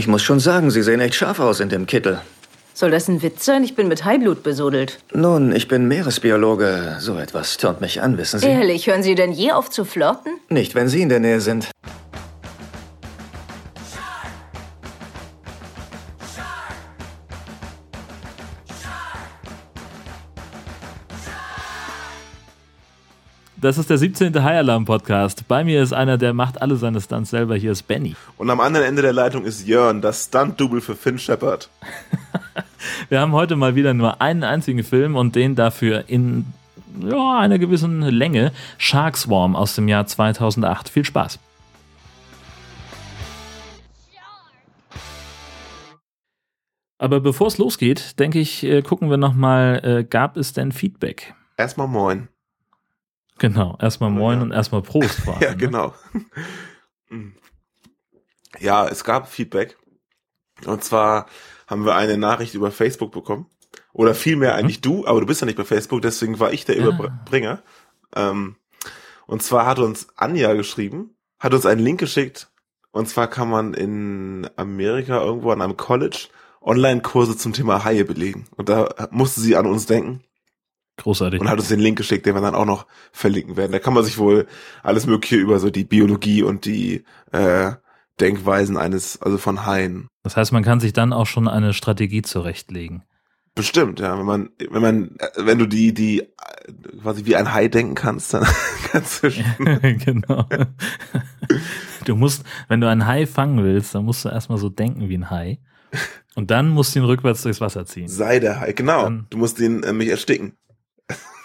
Ich muss schon sagen, Sie sehen echt scharf aus in dem Kittel. Soll das ein Witz sein? Ich bin mit Haiblut besudelt. Nun, ich bin Meeresbiologe. So etwas türmt mich an, wissen Sie? Ehrlich, hören Sie denn je auf zu flirten? Nicht, wenn Sie in der Nähe sind. Das ist der 17. High Alarm Podcast. Bei mir ist einer, der macht alle seine Stunts selber. Hier ist Benny. Und am anderen Ende der Leitung ist Jörn, das Stunt-Double für Finn Shepard. Wir haben heute mal wieder nur einen einzigen Film und den dafür in ja, einer gewissen Länge. Shark Swarm aus dem Jahr 2008. Viel Spaß. Aber bevor es losgeht, denke ich, äh, gucken wir nochmal, äh, gab es denn Feedback? Erstmal moin. Genau, erstmal moin Ja. und erstmal Prost. vor allem, Ja, ne? genau. Ja, es gab Feedback. Und zwar haben wir eine Nachricht über Facebook bekommen. Oder vielmehr eigentlich du, aber du bist ja nicht bei Facebook, deswegen war ich der Ja. Überbringer. Ähm, und zwar hat uns Anja geschrieben, hat uns einen Link geschickt. Und zwar kann man in Amerika irgendwo an einem College Online-Kurse zum Thema Haie belegen. Und da musste sie an uns denken Großartig. und hat uns den Link geschickt, den wir dann auch noch verlinken werden. Da kann man sich wohl alles Mögliche über so die Biologie und die äh, Denkweisen eines, also von Haien. Das heißt, man kann sich dann auch schon eine Strategie zurechtlegen. Bestimmt, ja. Wenn man, wenn man, äh, wenn du die, die äh, quasi wie ein Hai denken kannst, dann kannst du schon. genau. Du musst, wenn du einen Hai fangen willst, dann musst du erstmal so denken wie ein Hai. Und dann musst du ihn rückwärts durchs Wasser ziehen. Sei der Hai, genau. Dann- du musst den äh, mich ersticken.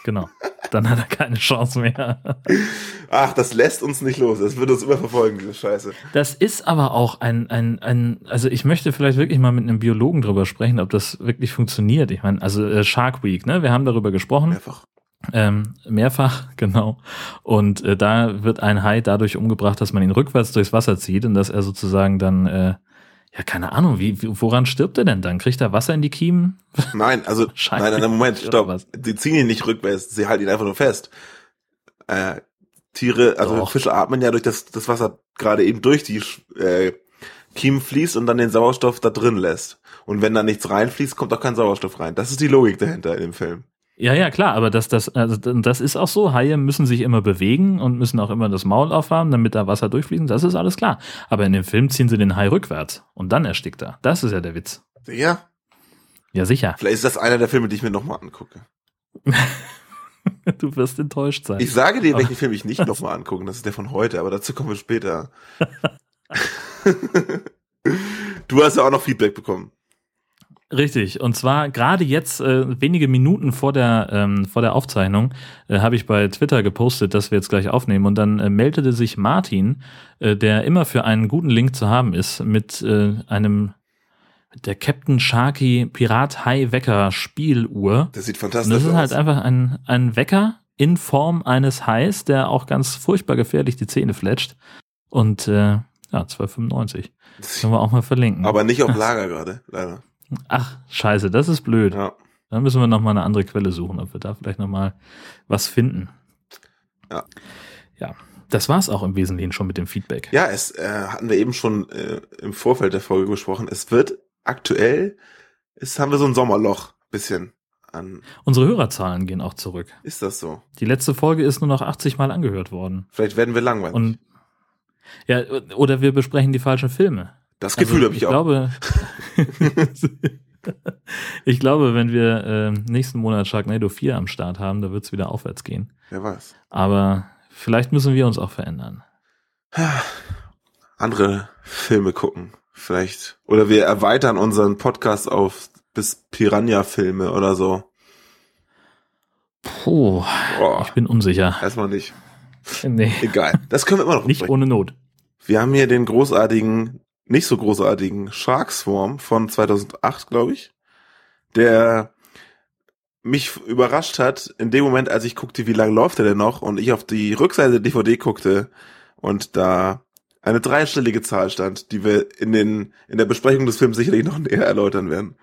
Genau. Dann hat er keine Chance mehr. Ach, das lässt uns nicht los. Das wird uns immer verfolgen, diese Scheiße. Das ist aber auch ein, ein, ein, also ich möchte vielleicht wirklich mal mit einem Biologen drüber sprechen, ob das wirklich funktioniert. Ich meine, also äh, Shark Week, ne? Wir haben darüber gesprochen. Mehrfach. Ähm, mehrfach, genau. Und äh, da wird ein Hai dadurch umgebracht, dass man ihn rückwärts durchs Wasser zieht und dass er sozusagen dann, äh, ja, keine Ahnung, wie, woran stirbt er denn dann? Kriegt er Wasser in die Kiemen? Nein, also, nein, nein, Moment, stopp. was? Die ziehen ihn nicht rückwärts, sie halten ihn einfach nur fest. Äh, Tiere, also Doch. Fische atmen ja durch das, das Wasser gerade eben durch die äh, Kiemen fließt und dann den Sauerstoff da drin lässt. Und wenn da nichts reinfließt, kommt auch kein Sauerstoff rein. Das ist die Logik dahinter in dem Film. Ja, ja, klar, aber das, das, also das ist auch so. Haie müssen sich immer bewegen und müssen auch immer das Maul aufhaben, damit da Wasser durchfließen. Das ist alles klar. Aber in dem Film ziehen sie den Hai rückwärts und dann erstickt er. Das ist ja der Witz. Ja, Ja, sicher. vielleicht ist das einer der Filme, die ich mir nochmal angucke. Du wirst enttäuscht sein. Ich sage dir, welchen Film ich nicht nochmal angucken. Das ist der von heute, aber dazu kommen wir später. du hast ja auch noch Feedback bekommen. Richtig. Und zwar gerade jetzt, äh, wenige Minuten vor der, ähm, vor der Aufzeichnung, äh, habe ich bei Twitter gepostet, dass wir jetzt gleich aufnehmen. Und dann äh, meldete sich Martin, äh, der immer für einen guten Link zu haben ist, mit äh, einem der Captain Sharky Pirat High Wecker Spieluhr. Das sieht fantastisch das ist aus. halt einfach ein, ein Wecker in Form eines Hais, der auch ganz furchtbar gefährlich die Zähne fletscht. Und äh, ja, 12,95. Das Können wir auch mal verlinken. Aber nicht auf Lager gerade, leider. Ach, scheiße, das ist blöd. Ja. Dann müssen wir noch mal eine andere Quelle suchen, ob wir da vielleicht noch mal was finden. Ja. Ja, das war's auch im Wesentlichen schon mit dem Feedback. Ja, es äh, hatten wir eben schon äh, im Vorfeld der Folge besprochen. Es wird aktuell, es haben wir so ein Sommerloch bisschen an. Unsere Hörerzahlen gehen auch zurück. Ist das so? Die letzte Folge ist nur noch 80 Mal angehört worden. Vielleicht werden wir langweilig. Und ja, oder wir besprechen die falschen Filme. Das Gefühl Also, habe ich, auch. Glaube, ich glaube, wenn wir äh, nächsten Monat Sharknado 4 am Start haben, da wird's wieder aufwärts gehen. Wer weiß. Aber vielleicht müssen wir uns auch verändern. Andere Filme gucken. Vielleicht. Oder wir erweitern unseren Podcast auf bis Piranha-Filme oder so. Puh, Boah, ich bin unsicher. erstmal nicht. Nee, Egal. Das können wir immer noch nicht ohne Not. Wir haben hier den großartigen, nicht so großartigen Shark Swarm von 2008, glaube ich, der mich überrascht hat in dem Moment, als ich guckte, wie lange läuft er denn noch und ich auf die Rückseite der DVD guckte und da eine dreistellige Zahl stand, die wir in den in der Besprechung des Films sicherlich noch näher erläutern werden.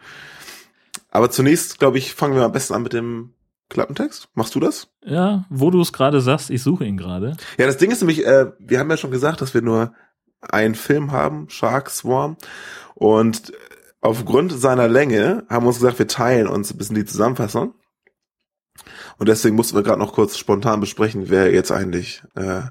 Aber zunächst, glaube ich, fangen wir am besten an mit dem Klappentext. Machst du das? Ja, wo du es gerade sagst, ich suche ihn gerade. Ja, das Ding ist nämlich, äh, wir haben ja schon gesagt, dass wir nur einen Film haben, Shark Swarm. Und aufgrund seiner Länge haben wir uns gesagt, wir teilen uns ein bisschen die Zusammenfassung. Und deswegen mussten wir gerade noch kurz spontan besprechen, wer jetzt eigentlich äh,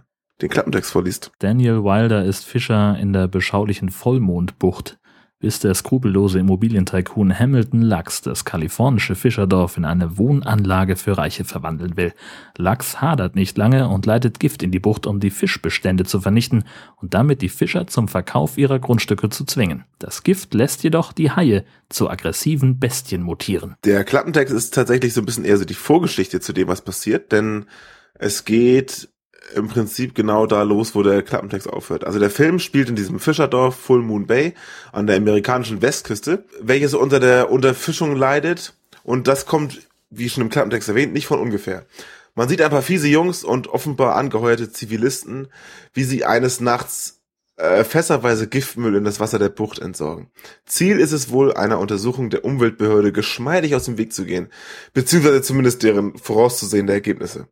den Klappentext vorliest. Daniel Wilder ist Fischer in der beschaulichen Vollmondbucht bis der skrupellose Immobilientycoon Hamilton Lachs das kalifornische Fischerdorf in eine Wohnanlage für Reiche verwandeln will. Lachs hadert nicht lange und leitet Gift in die Bucht, um die Fischbestände zu vernichten und damit die Fischer zum Verkauf ihrer Grundstücke zu zwingen. Das Gift lässt jedoch die Haie zu aggressiven Bestien mutieren. Der Klappentext ist tatsächlich so ein bisschen eher so die Vorgeschichte zu dem, was passiert, denn es geht im Prinzip genau da los, wo der Klappentext aufhört. Also der Film spielt in diesem Fischerdorf Full Moon Bay an der amerikanischen Westküste, welches unter der Unterfischung leidet und das kommt, wie schon im Klappentext erwähnt, nicht von ungefähr. Man sieht ein paar fiese Jungs und offenbar angeheuerte Zivilisten, wie sie eines Nachts äh, fässerweise Giftmüll in das Wasser der Bucht entsorgen. Ziel ist es wohl, einer Untersuchung der Umweltbehörde geschmeidig aus dem Weg zu gehen, beziehungsweise zumindest deren vorauszusehende Ergebnisse.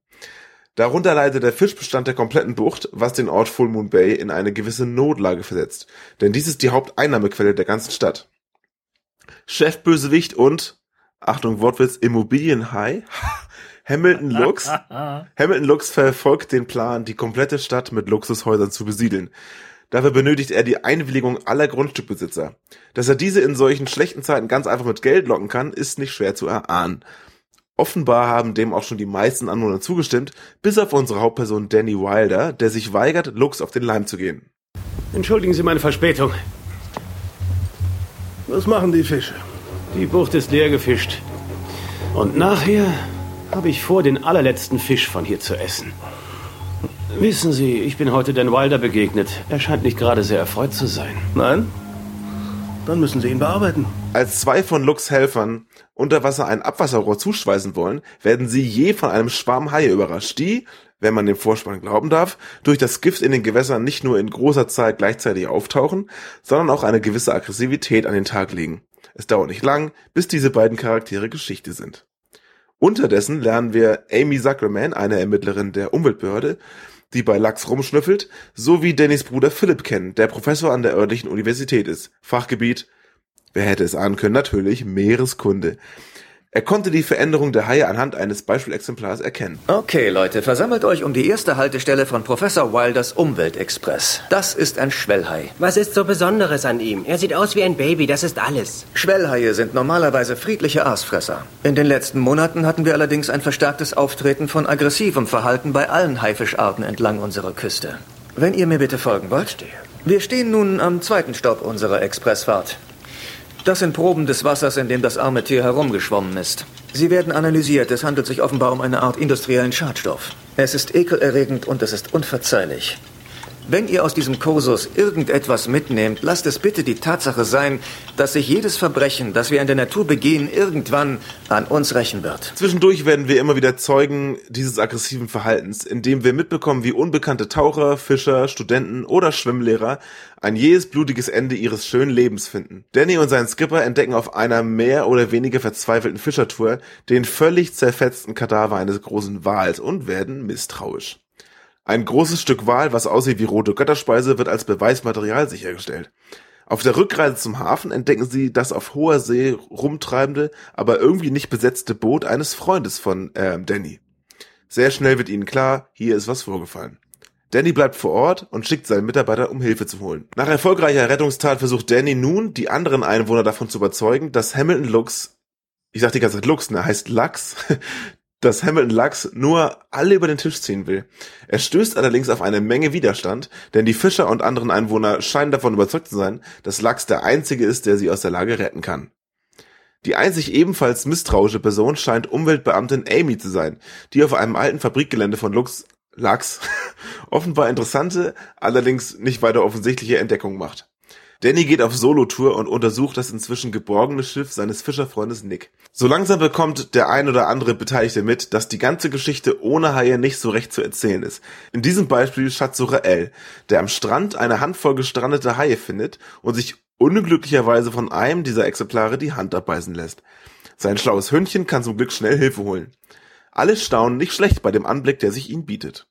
Darunter leidet der Fischbestand der kompletten Bucht, was den Ort Full Moon Bay in eine gewisse Notlage versetzt, denn dies ist die Haupteinnahmequelle der ganzen Stadt. Chefbösewicht und, Achtung Wortwitz, Immobilienhai, Hamilton Lux, Hamilton Lux verfolgt den Plan, die komplette Stadt mit Luxushäusern zu besiedeln. Dafür benötigt er die Einwilligung aller Grundstückbesitzer. Dass er diese in solchen schlechten Zeiten ganz einfach mit Geld locken kann, ist nicht schwer zu erahnen. Offenbar haben dem auch schon die meisten Anwohner zugestimmt, bis auf unsere Hauptperson Danny Wilder, der sich weigert, Lux auf den Leim zu gehen. Entschuldigen Sie meine Verspätung. Was machen die Fische? Die Bucht ist leer gefischt. Und nachher habe ich vor, den allerletzten Fisch von hier zu essen. Wissen Sie, ich bin heute Dan Wilder begegnet. Er scheint nicht gerade sehr erfreut zu sein. Nein? Dann müssen Sie ihn bearbeiten. Als zwei von Lux Helfern unter Wasser ein Abwasserrohr zuschweißen wollen, werden sie je von einem Schwarm Haie überrascht, die, wenn man dem Vorspann glauben darf, durch das Gift in den Gewässern nicht nur in großer Zahl gleichzeitig auftauchen, sondern auch eine gewisse Aggressivität an den Tag legen. Es dauert nicht lang, bis diese beiden Charaktere Geschichte sind. Unterdessen lernen wir Amy Zuckerman, eine Ermittlerin der Umweltbehörde, die bei Lachs rumschnüffelt, sowie Dannys Bruder Philipp kennen, der Professor an der örtlichen Universität ist. Fachgebiet Wer hätte es ahnen können? Natürlich Meereskunde. Er konnte die Veränderung der Haie anhand eines Beispielexemplars erkennen. Okay, Leute, versammelt euch um die erste Haltestelle von Professor Wilders Umweltexpress. Das ist ein Schwellhai. Was ist so Besonderes an ihm? Er sieht aus wie ein Baby, das ist alles. Schwellhaie sind normalerweise friedliche Aasfresser. In den letzten Monaten hatten wir allerdings ein verstärktes Auftreten von aggressivem Verhalten bei allen Haifischarten entlang unserer Küste. Wenn ihr mir bitte folgen wollt. Wir stehen nun am zweiten Stopp unserer Expressfahrt. Das sind Proben des Wassers, in dem das arme Tier herumgeschwommen ist. Sie werden analysiert. Es handelt sich offenbar um eine Art industriellen Schadstoff. Es ist ekelerregend und es ist unverzeihlich. Wenn ihr aus diesem Kursus irgendetwas mitnehmt, lasst es bitte die Tatsache sein, dass sich jedes Verbrechen, das wir in der Natur begehen, irgendwann an uns rächen wird. Zwischendurch werden wir immer wieder Zeugen dieses aggressiven Verhaltens, indem wir mitbekommen, wie unbekannte Taucher, Fischer, Studenten oder Schwimmlehrer ein jähes blutiges Ende ihres schönen Lebens finden. Danny und sein Skipper entdecken auf einer mehr oder weniger verzweifelten Fischertour den völlig zerfetzten Kadaver eines großen Wals und werden misstrauisch. Ein großes Stück Wal, was aussieht wie rote Götterspeise, wird als Beweismaterial sichergestellt. Auf der Rückreise zum Hafen entdecken sie das auf hoher See rumtreibende, aber irgendwie nicht besetzte Boot eines Freundes von äh, Danny. Sehr schnell wird ihnen klar, hier ist was vorgefallen. Danny bleibt vor Ort und schickt seinen Mitarbeiter, um Hilfe zu holen. Nach erfolgreicher Rettungstat versucht Danny nun, die anderen Einwohner davon zu überzeugen, dass Hamilton Lux, ich sag die ganze Zeit Lux, ne, heißt Lachs, dass Hamilton Lachs nur alle über den Tisch ziehen will. Er stößt allerdings auf eine Menge Widerstand, denn die Fischer und anderen Einwohner scheinen davon überzeugt zu sein, dass Lachs der einzige ist, der sie aus der Lage retten kann. Die einzig ebenfalls misstrauische Person scheint Umweltbeamtin Amy zu sein, die auf einem alten Fabrikgelände von Lux Lachs offenbar interessante, allerdings nicht weiter offensichtliche Entdeckungen macht. Danny geht auf Solo-Tour und untersucht das inzwischen geborgene Schiff seines Fischerfreundes Nick. So langsam bekommt der ein oder andere Beteiligte mit, dass die ganze Geschichte ohne Haie nicht so recht zu erzählen ist. In diesem Beispiel Schatzsucher L, der am Strand eine Handvoll gestrandete Haie findet und sich unglücklicherweise von einem dieser Exemplare die Hand abbeißen lässt. Sein schlaues Hündchen kann zum Glück schnell Hilfe holen. Alle staunen nicht schlecht bei dem Anblick, der sich ihnen bietet.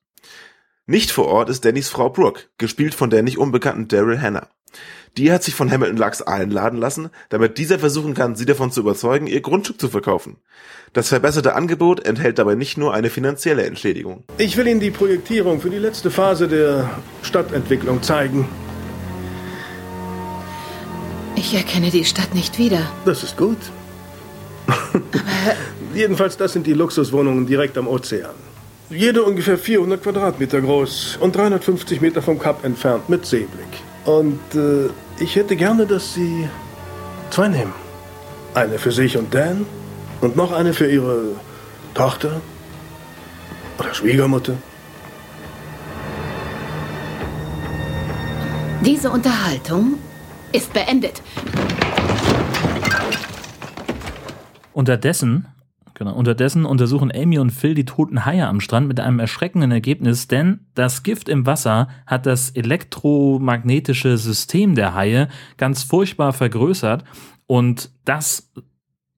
Nicht vor Ort ist Dannys Frau Brooke, gespielt von der nicht unbekannten Daryl Hannah. Die hat sich von Hamilton Lachs einladen lassen, damit dieser versuchen kann, sie davon zu überzeugen, ihr Grundstück zu verkaufen. Das verbesserte Angebot enthält dabei nicht nur eine finanzielle Entschädigung. Ich will Ihnen die Projektierung für die letzte Phase der Stadtentwicklung zeigen. Ich erkenne die Stadt nicht wieder. Das ist gut. Jedenfalls, das sind die Luxuswohnungen direkt am Ozean. Jede ungefähr 400 Quadratmeter groß und 350 Meter vom Kap entfernt mit Seeblick. Und äh, ich hätte gerne, dass Sie zwei nehmen. Eine für sich und Dan und noch eine für Ihre Tochter oder Schwiegermutter. Diese Unterhaltung ist beendet. Unterdessen, genau, unterdessen untersuchen Amy und Phil die toten Haie am Strand mit einem erschreckenden Ergebnis, denn das Gift im Wasser hat das elektromagnetische System der Haie ganz furchtbar vergrößert und das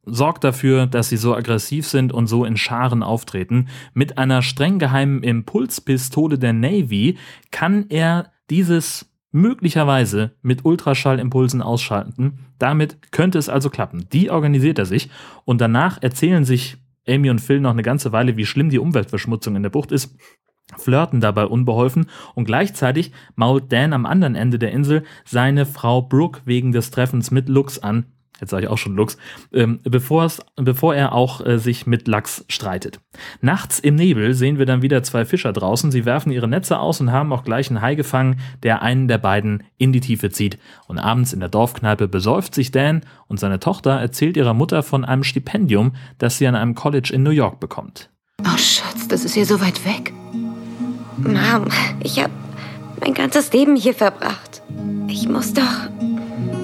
sorgt dafür, dass sie so aggressiv sind und so in Scharen auftreten. Mit einer streng geheimen Impulspistole der Navy kann er dieses möglicherweise mit Ultraschallimpulsen ausschalten. Damit könnte es also klappen. Die organisiert er sich und danach erzählen sich Amy und Phil noch eine ganze Weile, wie schlimm die Umweltverschmutzung in der Bucht ist, flirten dabei unbeholfen und gleichzeitig mault Dan am anderen Ende der Insel seine Frau Brooke wegen des Treffens mit Lux an, jetzt sage ich auch schon Lux, ähm, bevor, er auch äh, sich mit Lachs streitet. Nachts im Nebel sehen wir dann wieder zwei Fischer draußen. Sie werfen ihre Netze aus und haben auch gleich einen Hai gefangen, der einen der beiden in die Tiefe zieht. Und abends in der Dorfkneipe besäuft sich Dan und seine Tochter erzählt ihrer Mutter von einem Stipendium, das sie an einem College in New York bekommt. Oh, Schatz, das ist hier so weit weg. Mom, ich habe mein ganzes Leben hier verbracht. Ich muss doch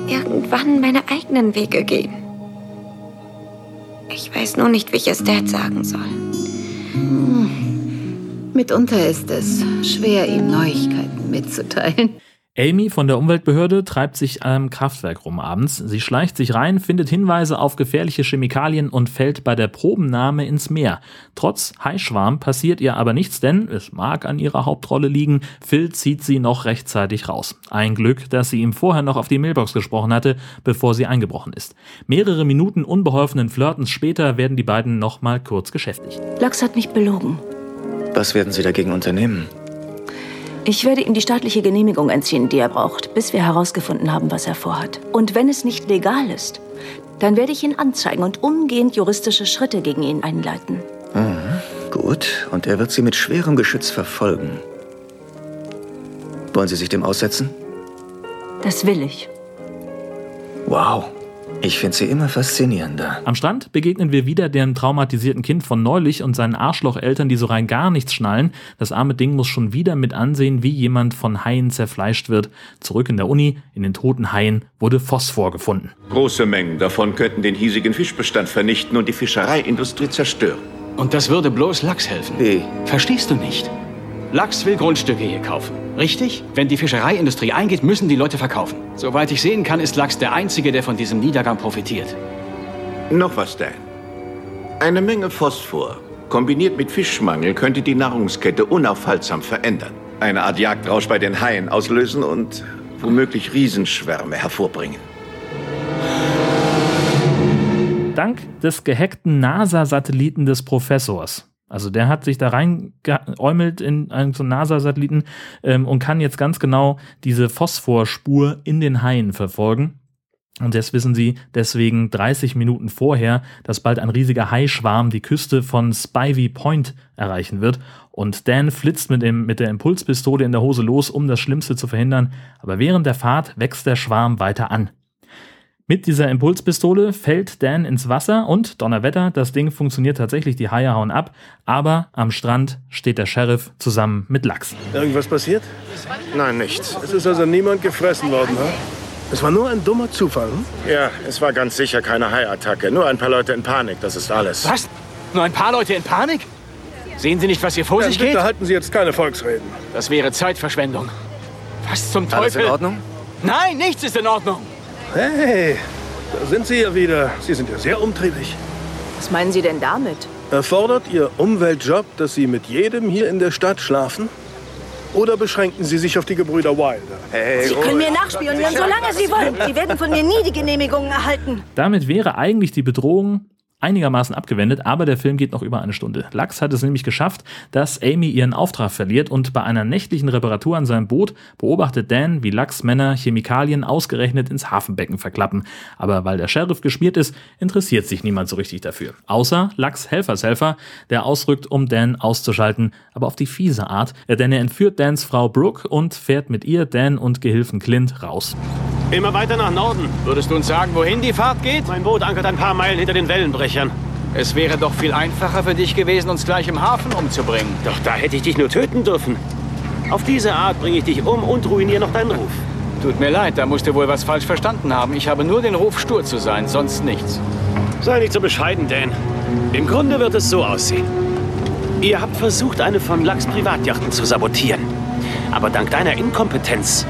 irgendwann meine eigenen Wege gehen. Ich weiß nur nicht, wie ich es Dad sagen soll. Hm. Mitunter ist es schwer, ihm Neuigkeiten mitzuteilen. Amy von der Umweltbehörde treibt sich am Kraftwerk rum abends. Sie schleicht sich rein, findet Hinweise auf gefährliche Chemikalien und fällt bei der Probennahme ins Meer. Trotz Haischwarm passiert ihr aber nichts, denn es mag an ihrer Hauptrolle liegen. Phil zieht sie noch rechtzeitig raus. Ein Glück, dass sie ihm vorher noch auf die Mailbox gesprochen hatte, bevor sie eingebrochen ist. Mehrere Minuten unbeholfenen Flirtens später werden die beiden nochmal kurz geschäftigt. Lachs hat mich belogen. Was werden Sie dagegen unternehmen? Ich werde ihm die staatliche Genehmigung entziehen, die er braucht, bis wir herausgefunden haben, was er vorhat. Und wenn es nicht legal ist, dann werde ich ihn anzeigen und umgehend juristische Schritte gegen ihn einleiten. Mhm, gut, und er wird Sie mit schwerem Geschütz verfolgen. Wollen Sie sich dem aussetzen? Das will ich. Wow. Ich finde sie immer faszinierender. Am Strand begegnen wir wieder dem traumatisierten Kind von neulich und seinen Arschlocheltern, die so rein gar nichts schnallen. Das arme Ding muss schon wieder mit ansehen, wie jemand von Haien zerfleischt wird. Zurück in der Uni, in den toten Haien, wurde Phosphor gefunden. Große Mengen davon könnten den hiesigen Fischbestand vernichten und die Fischereiindustrie zerstören. Und das würde bloß Lachs helfen. Wie? Verstehst du nicht? Lachs will Grundstücke hier kaufen. Richtig? Wenn die Fischereiindustrie eingeht, müssen die Leute verkaufen. Soweit ich sehen kann, ist Lachs der Einzige, der von diesem Niedergang profitiert. Noch was, Dan. Eine Menge Phosphor, kombiniert mit Fischmangel, könnte die Nahrungskette unaufhaltsam verändern. Eine Art Jagdrausch bei den Haien auslösen und womöglich Riesenschwärme hervorbringen. Dank des gehackten NASA-Satelliten des Professors also der hat sich da reingeäumelt in einen so NASA-Satelliten ähm, und kann jetzt ganz genau diese Phosphorspur in den Haien verfolgen. Und jetzt wissen sie deswegen 30 Minuten vorher, dass bald ein riesiger Haischwarm die Küste von Spivey Point erreichen wird. Und Dan flitzt mit, dem, mit der Impulspistole in der Hose los, um das Schlimmste zu verhindern. Aber während der Fahrt wächst der Schwarm weiter an. Mit dieser Impulspistole fällt Dan ins Wasser und Donnerwetter, das Ding funktioniert tatsächlich, die Haie hauen ab, aber am Strand steht der Sheriff zusammen mit Lachs. Irgendwas passiert? Nein, nichts. Es ist also niemand gefressen worden, ha? Es war nur ein dummer Zufall, hm? Ja, es war ganz sicher keine Haiattacke. Nur ein paar Leute in Panik, das ist alles. Was? Nur ein paar Leute in Panik? Sehen Sie nicht, was hier vor Ja, sich bitte geht? halten Sie jetzt keine Volksreden. Das wäre Zeitverschwendung. Was zum Alles Teufel? in Ordnung? Nein, nichts ist in Ordnung. Hey, da sind Sie ja wieder. Sie sind ja sehr umtriebig. Was meinen Sie denn damit? Erfordert Ihr Umweltjob, dass Sie mit jedem hier in der Stadt schlafen? Oder beschränken Sie sich auf die Gebrüder Wilder? Sie können mir nachspionieren, solange Sie wollen. Sie werden von mir nie die Genehmigungen erhalten. Damit wäre eigentlich die Bedrohung einigermaßen abgewendet, aber der Film geht noch über eine Stunde. Lachs hat es nämlich geschafft, dass Amy ihren Auftrag verliert und bei einer nächtlichen Reparatur an seinem Boot beobachtet Dan, wie Lachs Männer Chemikalien ausgerechnet ins Hafenbecken verklappen. Aber weil der Sheriff geschmiert ist, interessiert sich niemand so richtig dafür. Außer Lachs Helfershelfer, der ausrückt, um Dan auszuschalten, aber auf die fiese Art, denn er entführt Dans Frau Brooke und fährt mit ihr, Dan und Gehilfen Clint raus. Immer weiter nach Norden. Würdest du uns sagen, wohin die Fahrt geht? Mein Boot ankert ein paar Meilen hinter den Wellenbrechern. Es wäre doch viel einfacher für dich gewesen, uns gleich im Hafen umzubringen. Doch da hätte ich dich nur töten dürfen. Auf diese Art bringe ich dich um und ruiniere noch deinen Ruf. Tut mir leid, da musst du wohl was falsch verstanden haben. Ich habe nur den Ruf, stur zu sein, sonst nichts. Sei nicht so bescheiden, Dan. Im Grunde wird es so aussehen. Ihr habt versucht, eine von Lachs Privatjachten zu sabotieren. Aber dank deiner Inkompetenz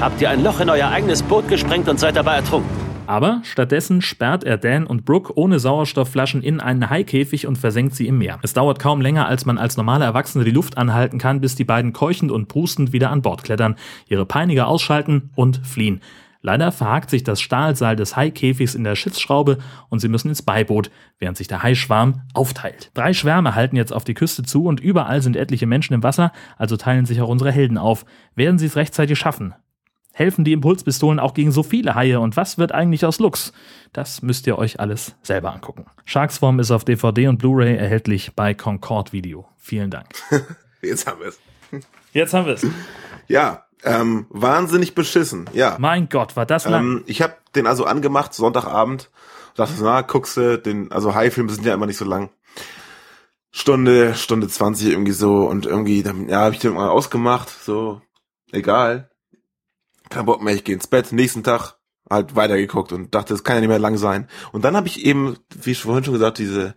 habt ihr ein Loch in euer eigenes Boot gesprengt und seid dabei ertrunken. Aber stattdessen sperrt er Dan und Brooke ohne Sauerstoffflaschen in einen Haikäfig und versenkt sie im Meer. Es dauert kaum länger, als man als normaler Erwachsene die Luft anhalten kann, bis die beiden keuchend und prustend wieder an Bord klettern, ihre Peiniger ausschalten und fliehen. Leider verhakt sich das Stahlseil des Haikäfigs in der Schiffsschraube und sie müssen ins Beiboot, während sich der Haischwarm aufteilt. Drei Schwärme halten jetzt auf die Küste zu und überall sind etliche Menschen im Wasser, also teilen sich auch unsere Helden auf. Werden sie es rechtzeitig schaffen? Helfen die Impulspistolen auch gegen so viele Haie und was wird eigentlich aus Lux? Das müsst ihr euch alles selber angucken. Sharksform ist auf DVD und Blu-ray erhältlich bei Concord Video. Vielen Dank. Jetzt haben wir es. Jetzt haben wir es. Ja, ähm, wahnsinnig beschissen. Ja. Mein Gott, war das lang. Ähm, ich habe den also angemacht, Sonntagabend. Dachte, na, guckst du, den, also High-Filme sind ja immer nicht so lang. Stunde, Stunde 20 irgendwie so und irgendwie, dann, ja, habe ich den mal ausgemacht, so, egal. Kein Bock mehr, ich gehe ins Bett. Nächsten Tag halt weitergeguckt und dachte, es kann ja nicht mehr lang sein. Und dann habe ich eben, wie ich vorhin schon gesagt, diese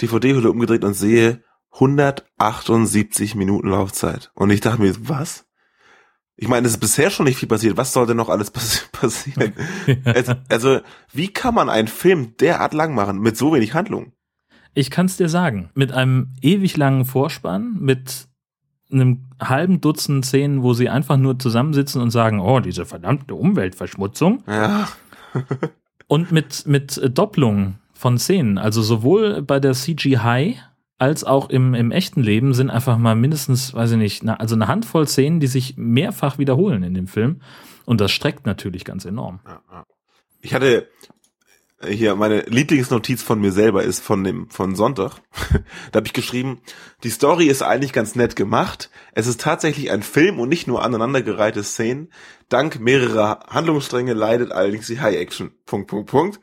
DVD-Hülle umgedreht und sehe 178 Minuten Laufzeit. Und ich dachte mir, was? Ich meine, es ist bisher schon nicht viel passiert. Was soll denn noch alles pass passieren? also, also, wie kann man einen Film derart lang machen mit so wenig Handlung? Ich kann es dir sagen. Mit einem ewig langen Vorspann, mit einem halben Dutzend Szenen, wo sie einfach nur zusammensitzen und sagen, oh, diese verdammte Umweltverschmutzung. Ja. und mit, mit Doppelungen von Szenen. Also sowohl bei der CGI als auch im, im echten Leben sind einfach mal mindestens, weiß ich nicht, also eine Handvoll Szenen, die sich mehrfach wiederholen in dem Film. Und das streckt natürlich ganz enorm. Ich hatte hier meine Lieblingsnotiz von mir selber ist von dem von Sonntag. da habe ich geschrieben, die Story ist eigentlich ganz nett gemacht. Es ist tatsächlich ein Film und nicht nur aneinandergereihte Szenen. Dank mehrerer Handlungsstränge leidet allerdings die High Action. Punkt Punkt Punkt.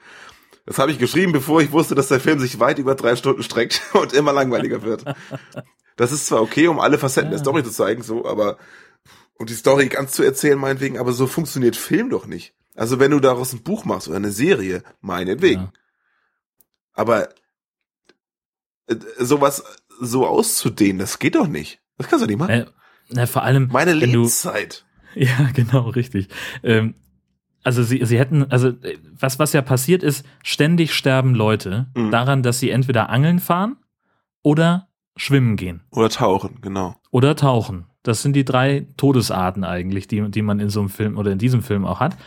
Das habe ich geschrieben, bevor ich wusste, dass der Film sich weit über drei Stunden streckt und immer langweiliger wird. Das ist zwar okay, um alle Facetten ja. der Story zu zeigen, so, aber und die Story ganz zu erzählen, meinetwegen, aber so funktioniert Film doch nicht. Also wenn du daraus ein Buch machst oder eine Serie, meinetwegen. Ja. Aber äh, sowas so auszudehnen, das geht doch nicht. Das kannst du nicht machen. Äh, na, vor allem meine Lebenszeit. Du, ja, genau, richtig. Ähm, also sie, sie hätten, also äh, was, was ja passiert ist, ständig sterben Leute mhm. daran, dass sie entweder angeln fahren oder schwimmen gehen. Oder tauchen, genau. Oder tauchen. Das sind die drei Todesarten eigentlich, die, die man in so einem Film oder in diesem Film auch hat.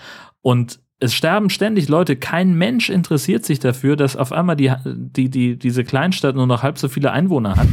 Und es sterben ständig Leute. Kein Mensch interessiert sich dafür, dass auf einmal die, die, die, diese Kleinstadt nur noch halb so viele Einwohner hat.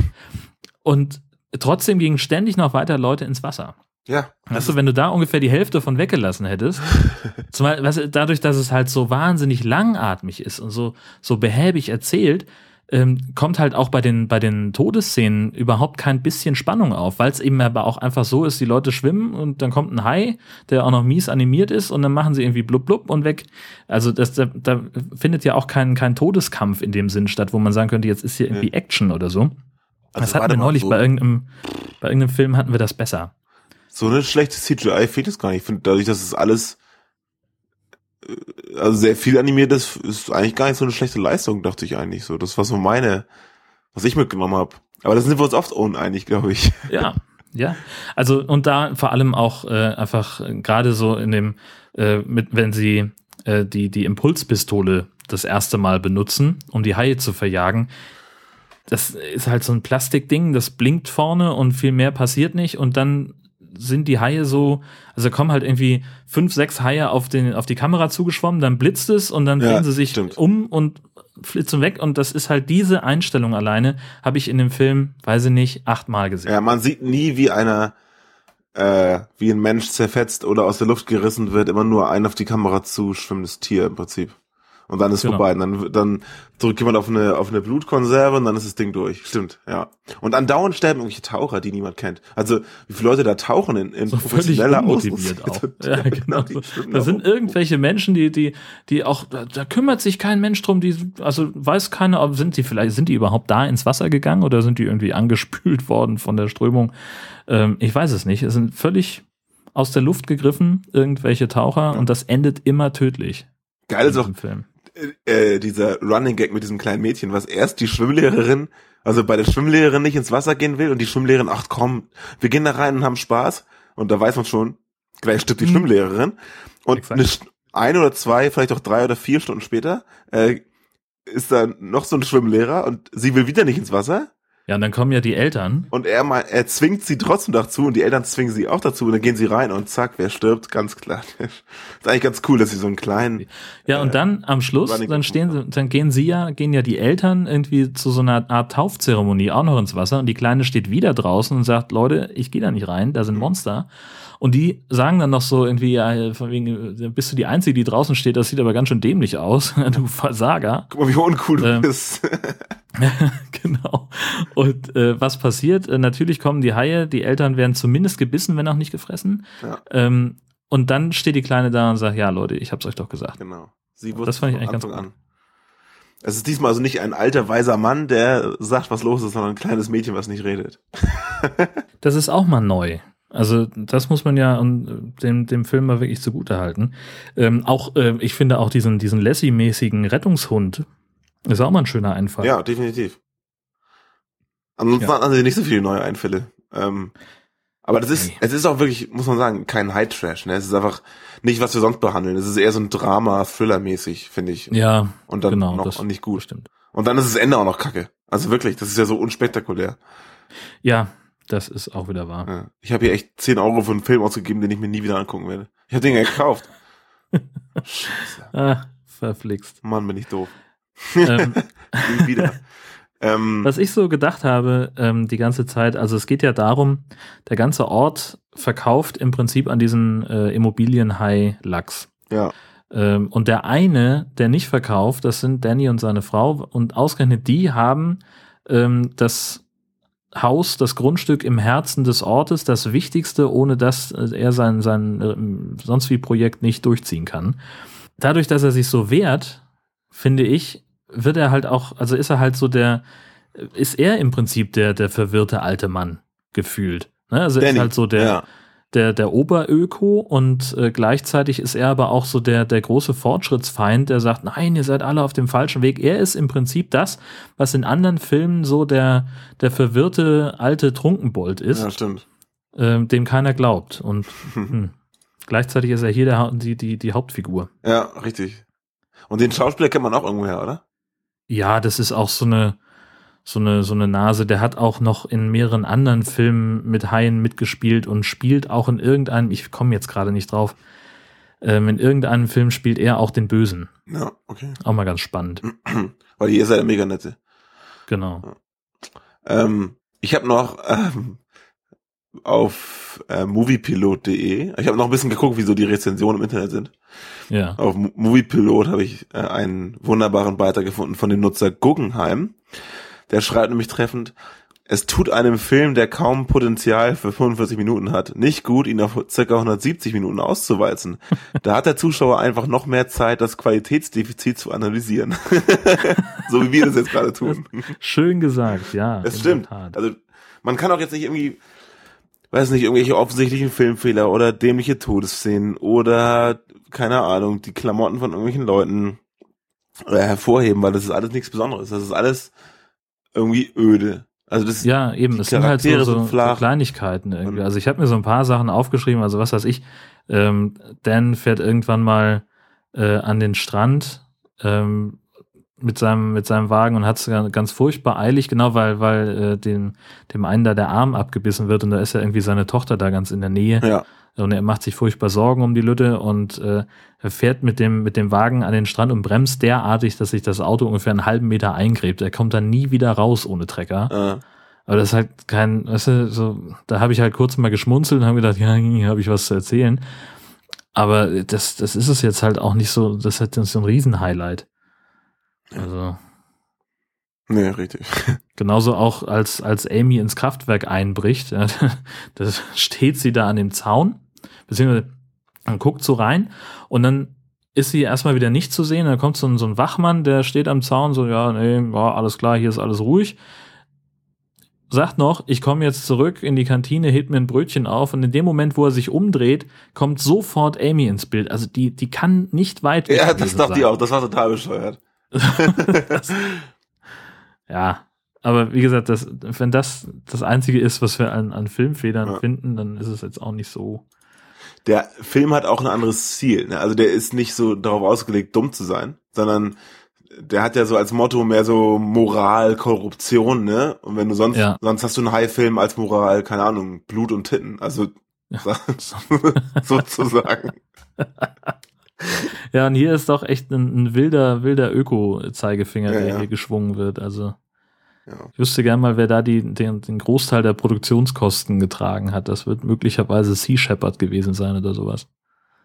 Und trotzdem gingen ständig noch weiter Leute ins Wasser. Ja. Weißt du, wenn du da ungefähr die Hälfte von weggelassen hättest, zumal, weißt du, dadurch, dass es halt so wahnsinnig langatmig ist und so, so behäbig erzählt, ähm, kommt halt auch bei den, bei den Todesszenen überhaupt kein bisschen Spannung auf, weil es eben aber auch einfach so ist, die Leute schwimmen und dann kommt ein Hai, der auch noch mies animiert ist und dann machen sie irgendwie blub blub und weg. Also das, da, da findet ja auch kein, kein Todeskampf in dem Sinn statt, wo man sagen könnte, jetzt ist hier irgendwie Action oder so. Also das hatten wir neulich so bei irgendeinem, bei irgendeinem Film hatten wir das besser. So eine schlechte CGI fehlt es gar nicht. Ich finde, dadurch, dass es alles also sehr viel animiert ist, eigentlich gar nicht so eine schlechte Leistung, dachte ich eigentlich so. Das war so meine, was ich mitgenommen habe. Aber da sind wir uns oft uneinig, glaube ich. Ja, ja. Also und da vor allem auch äh, einfach gerade so in dem, äh, mit, wenn sie äh, die die Impulspistole das erste Mal benutzen, um die Haie zu verjagen. Das ist halt so ein Plastikding, das blinkt vorne und viel mehr passiert nicht und dann sind die Haie so, also kommen halt irgendwie fünf, sechs Haie auf, den, auf die Kamera zugeschwommen, dann blitzt es und dann Ja, drehen sie sich stimmt. um und flitzen weg. Und das ist halt diese Einstellung alleine, habe ich in dem Film, weiß ich nicht, achtmal gesehen. Ja, man sieht nie, wie einer, äh, wie ein Mensch zerfetzt oder aus der Luft gerissen wird, immer nur ein auf die Kamera zuschwimmendes Tier im Prinzip. Und dann ist Genau. vorbei. Und dann, dann drückt jemand auf eine, auf eine Blutkonserve und dann ist das Ding durch. Stimmt, ja. Und andauernd sterben irgendwelche Taucher, die niemand kennt. Also, wie viele Leute da tauchen in, in so professioneller Ausrüstung. auch. Ja, genau. schwimmen Da sind irgendwelche Menschen, die, die, die auch, da, da kümmert sich kein Mensch drum, die, also weiß keiner, ob sind die vielleicht, sind die überhaupt da ins Wasser gegangen oder sind die irgendwie angespült worden von der Strömung? Ähm, ich weiß es nicht. Es sind völlig aus der Luft gegriffen, irgendwelche Taucher, und das endet immer tödlich. Geil ist auch, Film. Äh, dieser Running Gag mit diesem kleinen Mädchen, was erst die Schwimmlehrerin, also bei der Schwimmlehrerin nicht ins Wasser gehen will und die Schwimmlehrerin, ach komm, wir gehen da rein und haben Spaß. Und da weiß man schon, gleich stirbt die Schwimmlehrerin. Und Exakt. eine, ein oder zwei, vielleicht auch drei oder vier Stunden später, äh, ist da noch so ein Schwimmlehrer und sie will wieder nicht ins Wasser. Ja, und dann kommen ja die Eltern. Und er mal, er zwingt sie trotzdem dazu und die Eltern zwingen sie auch dazu und dann gehen sie rein und zack, wer stirbt, ganz klar. ist eigentlich ganz cool, dass sie so einen kleinen, Ja, und dann am Schluss, dann stehen sie, dann gehen sie ja, gehen ja die Eltern irgendwie zu so einer Art Taufzeremonie auch noch ins Wasser und die Kleine steht wieder draußen und sagt, Leute, ich gehe da nicht rein, da Mhm. sind Monster. Und die sagen dann noch so irgendwie, ja, von wegen, äh, bist du die Einzige, die draußen steht, das sieht aber ganz schön dämlich aus, du Versager. guck mal, wie uncool du Ähm, bist. genau. Und äh, was passiert? Äh, natürlich kommen die Haie, die Eltern werden zumindest gebissen, wenn auch nicht gefressen. Ja. Ähm, und dann steht die Kleine da und sagt, ja, Leute, ich hab's euch doch gesagt. Genau. Sie wusste Das fand ich eigentlich ganz Anfang gut. an. Es ist diesmal also nicht ein alter, weiser Mann, der sagt, was los ist, sondern ein kleines Mädchen, was nicht redet. Das ist auch mal neu. Also das muss man ja ähm, dem, dem Film mal wirklich zugute halten. Ähm, auch, äh, ich finde auch diesen, diesen Lassie-mäßigen Rettungshund ist auch mal ein schöner Einfall. Ja, definitiv. Ansonsten Ja. hatten sie nicht so viele neue Einfälle. Ähm, aber das ist, Nee. es ist auch wirklich, muss man sagen, kein High-Trash. Ne? Es ist einfach nicht, was wir sonst behandeln. Es ist eher so ein Drama, Thriller-mäßig, finde ich. Ja, Und dann genau, noch das nicht gut. stimmt. Und dann ist das Ende auch noch kacke. Also wirklich, das ist ja so unspektakulär. Ja, das ist auch wieder wahr. Ja. Ich habe hier echt 10 Euro für einen Film ausgegeben, den ich mir nie wieder angucken werde. Ich habe den ja gekauft. Scheiße. Ah, verflixt. Mann, bin ich doof. Ähm, Nie wieder. ähm, was ich so gedacht habe ähm, die ganze Zeit, also es geht ja darum, der ganze Ort verkauft im Prinzip an diesen äh, Immobilienhai Lachs. ja. Ähm, und der eine, der nicht verkauft, das sind Danny und seine Frau. Und ausgerechnet die haben ähm, das Haus, das Grundstück im Herzen des Ortes, das Wichtigste, ohne dass äh, er sein, sein äh, sonst wie Projekt nicht durchziehen kann. Dadurch, dass er sich so wehrt, finde ich, wird er halt auch, also ist er halt so der, ist er im Prinzip der, der verwirrte alte Mann gefühlt. Ne? Also er ist halt so der, ja. der, der Oberöko und äh, gleichzeitig ist er aber auch so der, der große Fortschrittsfeind, der sagt, nein, ihr seid alle auf dem falschen Weg. Er ist im Prinzip das, was in anderen Filmen so der, der verwirrte alte Trunkenbold ist, Ja, stimmt. ähm, dem keiner glaubt. Und hm, gleichzeitig ist er hier der, die, die, die Hauptfigur. Ja, richtig. Und den Schauspieler kennt man auch irgendwoher, oder? Ja, das ist auch so eine, so eine, so eine Nase. Der hat auch noch in mehreren anderen Filmen mit Haien mitgespielt und spielt auch in irgendeinem, ich komme jetzt gerade nicht drauf, ähm, in irgendeinem Film spielt er auch den Bösen. Ja, okay. Auch mal ganz spannend. Weil hier ist er der mega nette. Genau. Ähm, ich habe noch ähm, auf äh, moviepilot.de, ich habe noch ein bisschen geguckt, wie so die Rezensionen im Internet sind. Ja. Auf Mo- Moviepilot habe ich äh, einen wunderbaren Beitrag gefunden von dem Nutzer Guggenheim. Der schreibt nämlich treffend, es tut einem Film, der kaum Potenzial für 45 Minuten hat, nicht gut, ihn auf circa 170 Minuten auszuwalzen. Da hat der Zuschauer einfach noch mehr Zeit, das Qualitätsdefizit zu analysieren. so wie wir das jetzt gerade tun. Schön gesagt, ja. In stimmt. Also man kann auch jetzt nicht irgendwie, weiß nicht, irgendwelche offensichtlichen Filmfehler oder dämliche Todesszenen oder keine Ahnung, die Klamotten von irgendwelchen Leuten äh, hervorheben, weil das ist alles nichts Besonderes. Das ist alles irgendwie öde. Also das Ja, eben, es sind halt so, so, so. Kleinigkeiten irgendwie. Also ich habe mir so ein paar Sachen aufgeschrieben, also was weiß ich, ähm, Dan fährt irgendwann mal äh, an den Strand, ähm, mit seinem, mit seinem Wagen und hat es ganz furchtbar eilig, genau weil, weil äh, dem, dem einen da der Arm abgebissen wird und da ist ja irgendwie seine Tochter da ganz in der Nähe. Ja. Und er macht sich furchtbar Sorgen um die Lütte und äh, er fährt mit dem, mit dem Wagen an den Strand und bremst derartig, dass sich das Auto ungefähr einen halben Meter eingräbt. Er kommt dann nie wieder raus ohne Trecker. Äh, Aber das ist halt kein, weißt du, so, da habe ich halt kurz mal geschmunzelt und habe gedacht, ja, hier habe ich was zu erzählen. Aber das, das ist es jetzt halt auch nicht so, das ist halt so ein Riesenhighlight. Also. nee, richtig. Genauso auch als, als Amy ins Kraftwerk einbricht, ja, da steht sie da an dem Zaun, beziehungsweise man guckt so rein und dann ist sie erstmal wieder nicht zu sehen. Dann kommt so ein, so ein Wachmann, der steht am Zaun, so, ja, nee, ja, alles klar, hier ist alles ruhig. Sagt noch, ich komme jetzt zurück in die Kantine, hebt mir ein Brötchen auf und in dem Moment, wo er sich umdreht, kommt sofort Amy ins Bild. Also die, die kann nicht weit weg Ja, das dachte ich auch. Das war total bescheuert. Das, ja, aber wie gesagt, das, wenn das das Einzige ist, was wir an, an Filmfedern Ja. finden, dann ist es jetzt auch nicht so. Der Film hat auch ein anderes Ziel. Ne? Also der ist nicht so darauf ausgelegt, dumm zu sein, sondern der hat ja so als Motto mehr so Moral, Korruption, ne? Und wenn du sonst, Ja. sonst hast du einen High-Film als Moral, keine Ahnung, Blut und Titten. Also sozusagen. Ja, und hier ist doch echt ein, ein wilder, wilder Öko-Zeigefinger, Ja, der ja. hier geschwungen wird. Also Ja. ich wüsste gern mal, wer da die, den, den Großteil der Produktionskosten getragen hat. Das wird möglicherweise Sea Shepherd gewesen sein oder sowas.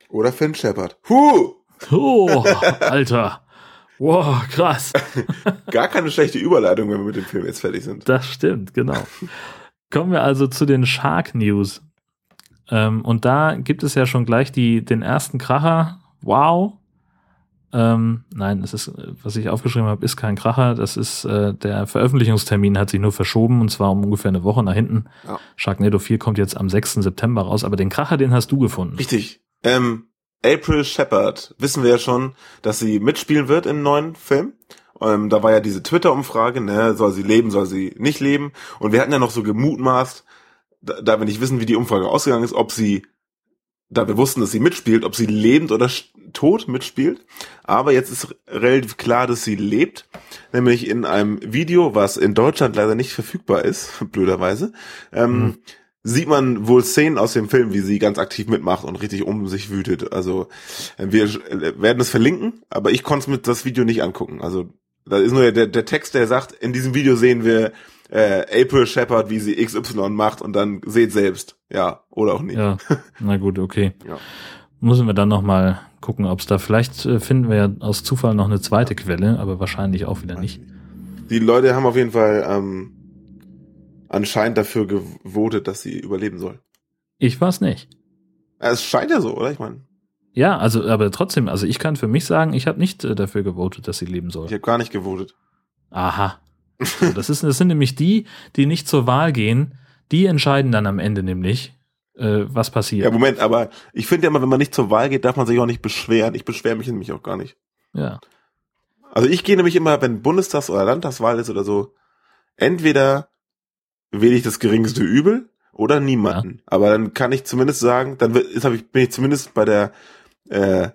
Oder Finn Shepard. Huh! Oh, Alter. Wow, krass. Gar keine schlechte Überleitung, wenn wir mit dem Film jetzt fertig sind. Das stimmt, genau. Kommen wir also zu den Shark News. Ähm, und da gibt es ja schon gleich die, den ersten Kracher. Wow. Ähm, nein, es ist, was ich aufgeschrieben habe, ist kein Kracher. Das ist, äh, der Veröffentlichungstermin hat sich nur verschoben und zwar um ungefähr eine Woche nach hinten. Ja. Sharknado 4 kommt jetzt am 6. September raus, aber den Kracher, den hast du gefunden. Richtig. Ähm, April Shepard, wissen wir ja schon, dass sie mitspielen wird im neuen Film. Ähm, da war ja diese Twitter-Umfrage, ne, soll sie leben, soll sie nicht leben. Und wir hatten ja noch so gemutmaßt, da, da wir nicht wissen, wie die Umfrage ausgegangen ist, ob sie, da wir wussten, dass sie mitspielt, ob sie lebend oder tot mitspielt. Aber jetzt ist relativ klar, dass sie lebt. Nämlich in einem Video, was in Deutschland leider nicht verfügbar ist, blöderweise. Ähm, sieht man wohl Szenen aus dem Film, wie sie ganz aktiv mitmacht und richtig um sich wütet. Also äh, wir äh, werden es verlinken, aber ich konnte mir das Video nicht angucken. Also da ist nur der, der Text, der sagt, in diesem Video sehen wir äh, April Shepard, wie sie XY macht und dann seht selbst. Ja, oder auch nicht. Ja, na gut, okay. Ja. Müssen wir dann noch mal gucken, ob es da vielleicht äh, finden wir ja aus Zufall noch eine zweite Quelle, aber wahrscheinlich auch wieder nicht. Die Leute haben auf jeden Fall ähm, anscheinend dafür gewotet, dass sie überleben soll. Ich weiß nicht. Es scheint ja so, oder? Ich meine, Ja, also, aber trotzdem, also ich kann für mich sagen, ich habe nicht äh, dafür gewotet, dass sie leben soll. ich habe gar nicht gewotet. Aha. So, das, ist, das sind nämlich die, die nicht zur Wahl gehen, die entscheiden dann am Ende nämlich, äh, was passiert. Ja, Moment, aber ich finde ja immer, wenn man nicht zur Wahl geht, darf man sich auch nicht beschweren. Ich beschwere mich nämlich auch gar nicht. Ja. Also ich gehe nämlich immer, wenn Bundestags- oder Landtagswahl ist oder so, entweder wähle ich das geringste Übel oder niemanden. Aber dann kann ich zumindest sagen, dann ist, hab ich, bin ich zumindest bei der, äh,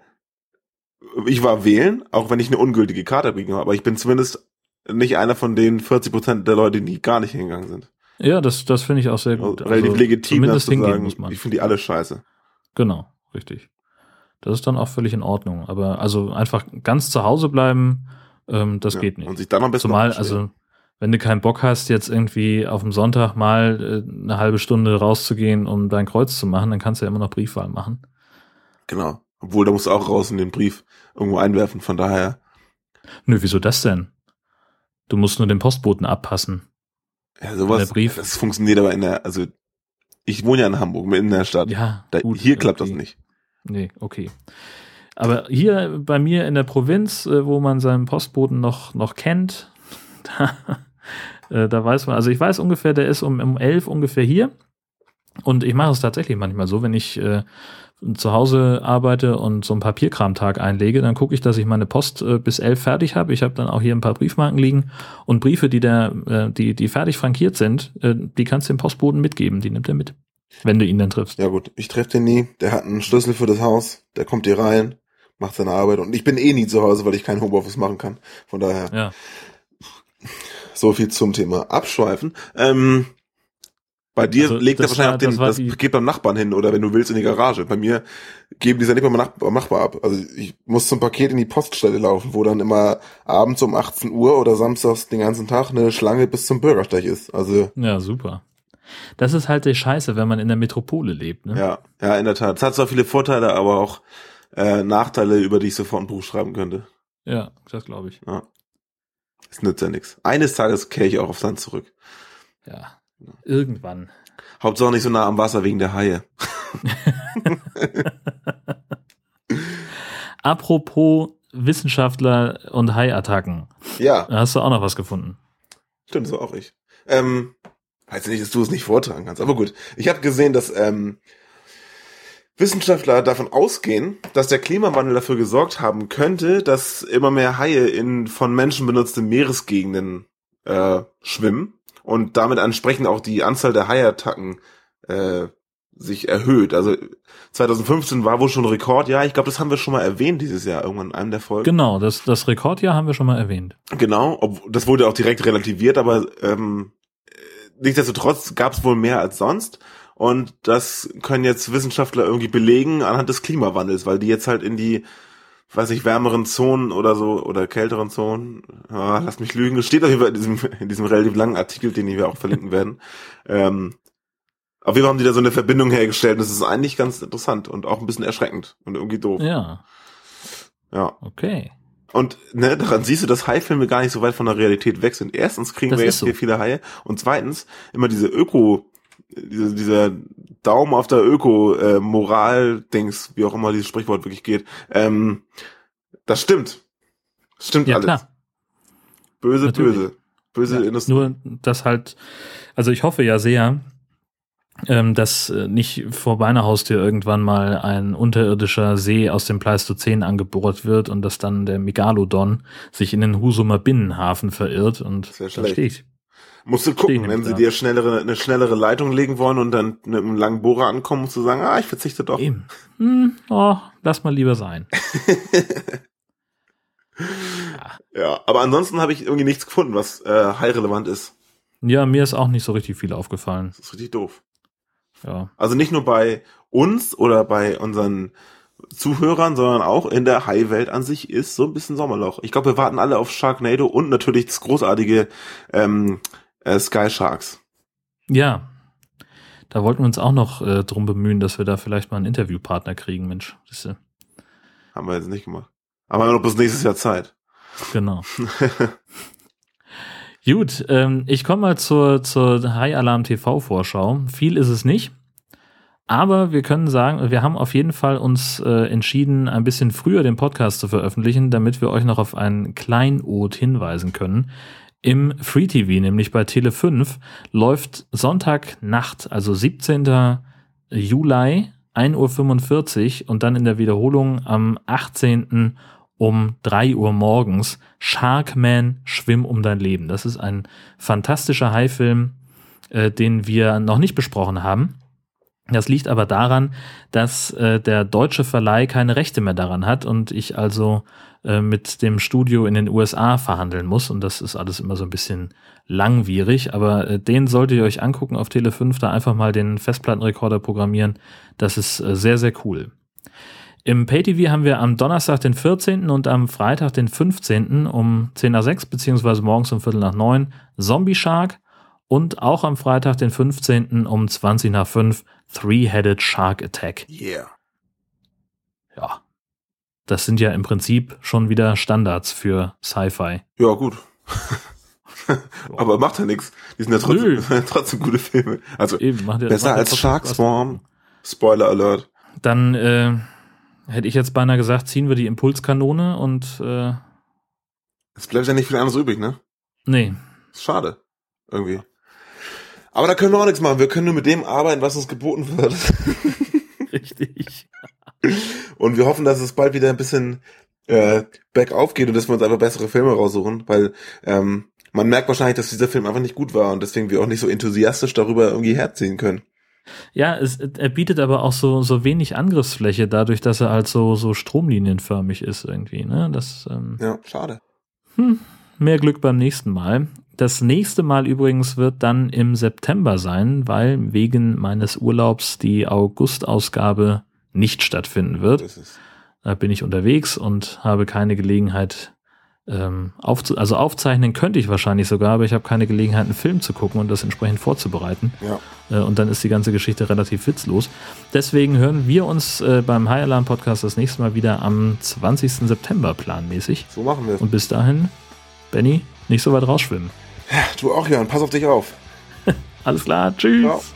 ich war wählen, auch wenn ich eine ungültige Karte abgegeben habe, aber ich bin zumindest nicht einer von den 40 Prozent der Leute, die gar nicht hingegangen sind. Ja, das, das finde ich auch sehr gut. Also, relativ legitim, das zumindest zu hingehen sagen, muss man. ich finde die alle scheiße. Genau, richtig. Das ist dann auch völlig in Ordnung. Aber also einfach ganz zu Hause bleiben, ähm, das Ja, geht nicht. Und sich dann am besten Zumal, also, wenn du keinen Bock hast, jetzt irgendwie auf dem Sonntag mal äh, eine halbe Stunde rauszugehen, um dein Kreuz zu machen, dann kannst du ja immer noch Briefwahl machen. Genau. Obwohl, da musst du auch raus in den Brief irgendwo einwerfen, von daher. Nö, wieso das denn? Du musst nur den Postboten abpassen. Ja, sowas, Der Brief. das funktioniert aber in der, also ich wohne ja in Hamburg, in der Stadt. Ja, da, gut, hier klappt okay. das nicht. Nee, okay. Aber hier bei mir in der Provinz, äh, wo man seinen Postboten noch, noch kennt, da, äh, da weiß man, also ich weiß ungefähr, der ist um, um elf ungefähr hier. Und ich mache es tatsächlich manchmal so, wenn ich äh, zu Hause arbeite und so einen Papierkramtag einlege, dann gucke ich, dass ich meine Post äh, bis elf fertig habe. Ich habe dann auch hier ein paar Briefmarken liegen und Briefe, die der, äh, die, die fertig frankiert sind, äh, die kannst du dem Postboten mitgeben, die nimmt er mit, wenn du ihn dann triffst. Ja gut, ich treffe den nie. Der hat einen Schlüssel für das Haus. Der kommt hier rein, macht seine Arbeit und ich bin eh nie zu Hause, weil ich kein Homeoffice machen kann. Von daher. Ja. So viel zum Thema Abschweifen. Ähm, bei dir Also, legt er das wahrscheinlich war- auch den, das das, geht beim Nachbarn hin oder wenn du willst in die Garage. Bei mir geben die es ja nicht mal beim Nachbar ab. Also ich muss zum Paket in die Poststelle laufen, wo dann immer abends um 18 Uhr oder samstags den ganzen Tag eine Schlange bis zum Bürgersteig ist. Also Ja, super. Das ist halt die Scheiße, wenn man in der Metropole lebt. Ne? ja, ja, in der Tat. Es hat zwar viele Vorteile, aber auch äh, Nachteile, über die ich sofort ein Buch schreiben könnte. Ja, das glaube ich. Ja. Es nützt ja nichts. Eines Tages kehre ich auch aufs Land zurück. Ja. Irgendwann. Hauptsache nicht so nah am Wasser wegen der Haie. Apropos Wissenschaftler und Haiattacken. Ja. Da hast du auch noch was gefunden. Stimmt, so auch ich. Ähm, weiß nicht, dass du es nicht vortragen kannst, aber gut. Ich habe gesehen, dass ähm, Wissenschaftler davon ausgehen, dass der Klimawandel dafür gesorgt haben könnte, dass immer mehr Haie in von Menschen benutzte Meeresgegenden äh, schwimmen und damit entsprechend auch die Anzahl der Haiattacken äh, sich erhöht. Also 2015 war wohl schon Rekordjahr. Ich glaube, das haben wir schon mal erwähnt dieses Jahr irgendwann in einem der Folgen. Genau, das, das Rekordjahr haben wir schon mal erwähnt. Genau, ob, das wurde auch direkt relativiert, aber ähm, nichtsdestotrotz gab es wohl mehr als sonst. Und das können jetzt Wissenschaftler irgendwie belegen anhand des Klimawandels, weil die jetzt halt in die, weiß ich, wärmeren Zonen oder so oder kälteren Zonen, ah, lass mich lügen, es steht auf jeden Fall in diesem, in diesem relativ langen Artikel, den wir auch verlinken werden. Ähm, auf jeden Fall haben die da so eine Verbindung hergestellt. und Das ist eigentlich ganz interessant und auch ein bisschen erschreckend und irgendwie doof. Ja, Ja. okay. Und ne, daran siehst du, dass Haifilme gar nicht so weit von der Realität weg sind. Erstens kriegen Das wir jetzt so. hier viele Haie und zweitens immer diese Öko, diese, dieser Daumen auf der Öko-Moral-Dings, wie auch immer dieses Sprichwort wirklich geht. Ähm, das stimmt. Das stimmt Ja, alles. klar. Böse, Natürlich. böse. Böse Industrie. Nur, dass halt, also ich hoffe ja sehr, ähm, dass äh, nicht vor meiner Haustür irgendwann mal ein unterirdischer See aus dem Pleistozän angebohrt wird und dass dann der Megalodon sich in den Husumer Binnenhafen verirrt und da schlecht. Musst du gucken, wenn sie da. dir schnellere, eine schnellere Leitung legen wollen und dann mit einem langen Bohrer ankommen, musst du sagen, ah, ich verzichte doch. Eben. Hm, oh, lass mal lieber sein. Ja, aber ansonsten habe ich irgendwie nichts gefunden, was äh, high-relevant ist. Ja, mir ist auch nicht so richtig viel aufgefallen. Das ist richtig doof. Ja. Also nicht nur bei uns oder bei unseren Zuhörern, sondern auch in der High-Welt an sich ist so ein bisschen Sommerloch. Ich glaube, wir warten alle auf Sharknado und natürlich das großartige ähm, äh, Sky Sharks. Ja. Da wollten wir uns auch noch äh, drum bemühen, dass wir da vielleicht mal einen Interviewpartner kriegen, Mensch. Siehste. Haben wir jetzt nicht gemacht. Aber wir haben noch bis nächstes Jahr Zeit. Genau. Gut, ähm, ich komme mal zur, zur High Alarm TV Vorschau. Viel ist es nicht. Aber wir können sagen, wir haben auf jeden Fall uns äh, entschieden, ein bisschen früher den Podcast zu veröffentlichen, damit wir euch noch auf ein Kleinod hinweisen können. Im Free TV, nämlich bei Tele 5, läuft Sonntagnacht, also 17. Juli, 1.45 Uhr und dann in der Wiederholung am 18 um 3 Uhr morgens Sharkman Schwimm um dein Leben. Das ist ein fantastischer Haifilm, äh, den wir noch nicht besprochen haben. Das liegt aber daran, dass äh, der deutsche Verleih keine Rechte mehr daran hat und ich also äh, mit dem Studio in den USA verhandeln muss und das ist alles immer so ein bisschen langwierig, aber äh, den solltet ihr euch angucken auf Tele 5, da einfach mal den Festplattenrekorder programmieren. Das ist äh, sehr, sehr cool. Im PayTV haben wir am Donnerstag den 14. und am Freitag den 15. um 10 nach 6 beziehungsweise morgens um Viertel nach 9 Zombie Shark und auch am Freitag den 15. um 20 nach 5 Three-Headed Shark Attack. Yeah. Ja. Das sind ja im Prinzip schon wieder Standards für Sci-Fi. Ja, gut. aber macht ja nichts. Die sind ja trotzdem, trotzdem gute Filme. Also Eben, macht ja- besser macht ja als trotzdem Shark. Swarm. Spoiler Alert. Dann äh, hätte ich jetzt beinahe gesagt, ziehen wir die Impulskanone und äh, Es bleibt ja nicht viel anderes übrig, ne? nee. Ist schade. Irgendwie. Aber da können wir auch nichts machen. Wir können nur mit dem arbeiten, was uns geboten wird. Richtig. Und wir hoffen, dass es bald wieder ein bisschen äh, bergauf geht und dass wir uns einfach bessere Filme raussuchen, weil ähm, man merkt wahrscheinlich, dass dieser Film einfach nicht gut war und deswegen wir auch nicht so enthusiastisch darüber irgendwie herziehen können. Ja, es, er bietet aber auch so, so wenig Angriffsfläche, dadurch, dass er halt so, so stromlinienförmig ist irgendwie. Ne? Das, ähm, Ja, schade. hm, mehr Glück beim nächsten Mal. Das nächste Mal übrigens wird dann im September sein, weil wegen meines Urlaubs die August-Ausgabe nicht stattfinden wird. Da bin ich unterwegs und habe keine Gelegenheit, ähm, aufzu also aufzeichnen könnte ich wahrscheinlich sogar, aber ich habe keine Gelegenheit, einen Film zu gucken und das entsprechend vorzubereiten. ja. Äh, und dann ist die ganze Geschichte relativ witzlos. Deswegen hören wir uns äh, beim High Alarm Podcast das nächste Mal wieder am 20. September planmäßig. So machen wir es. Und bis dahin, Benny, nicht so weit rausschwimmen. Du auch, Jan. Pass auf dich auf. Alles klar, tschüss. Ciao.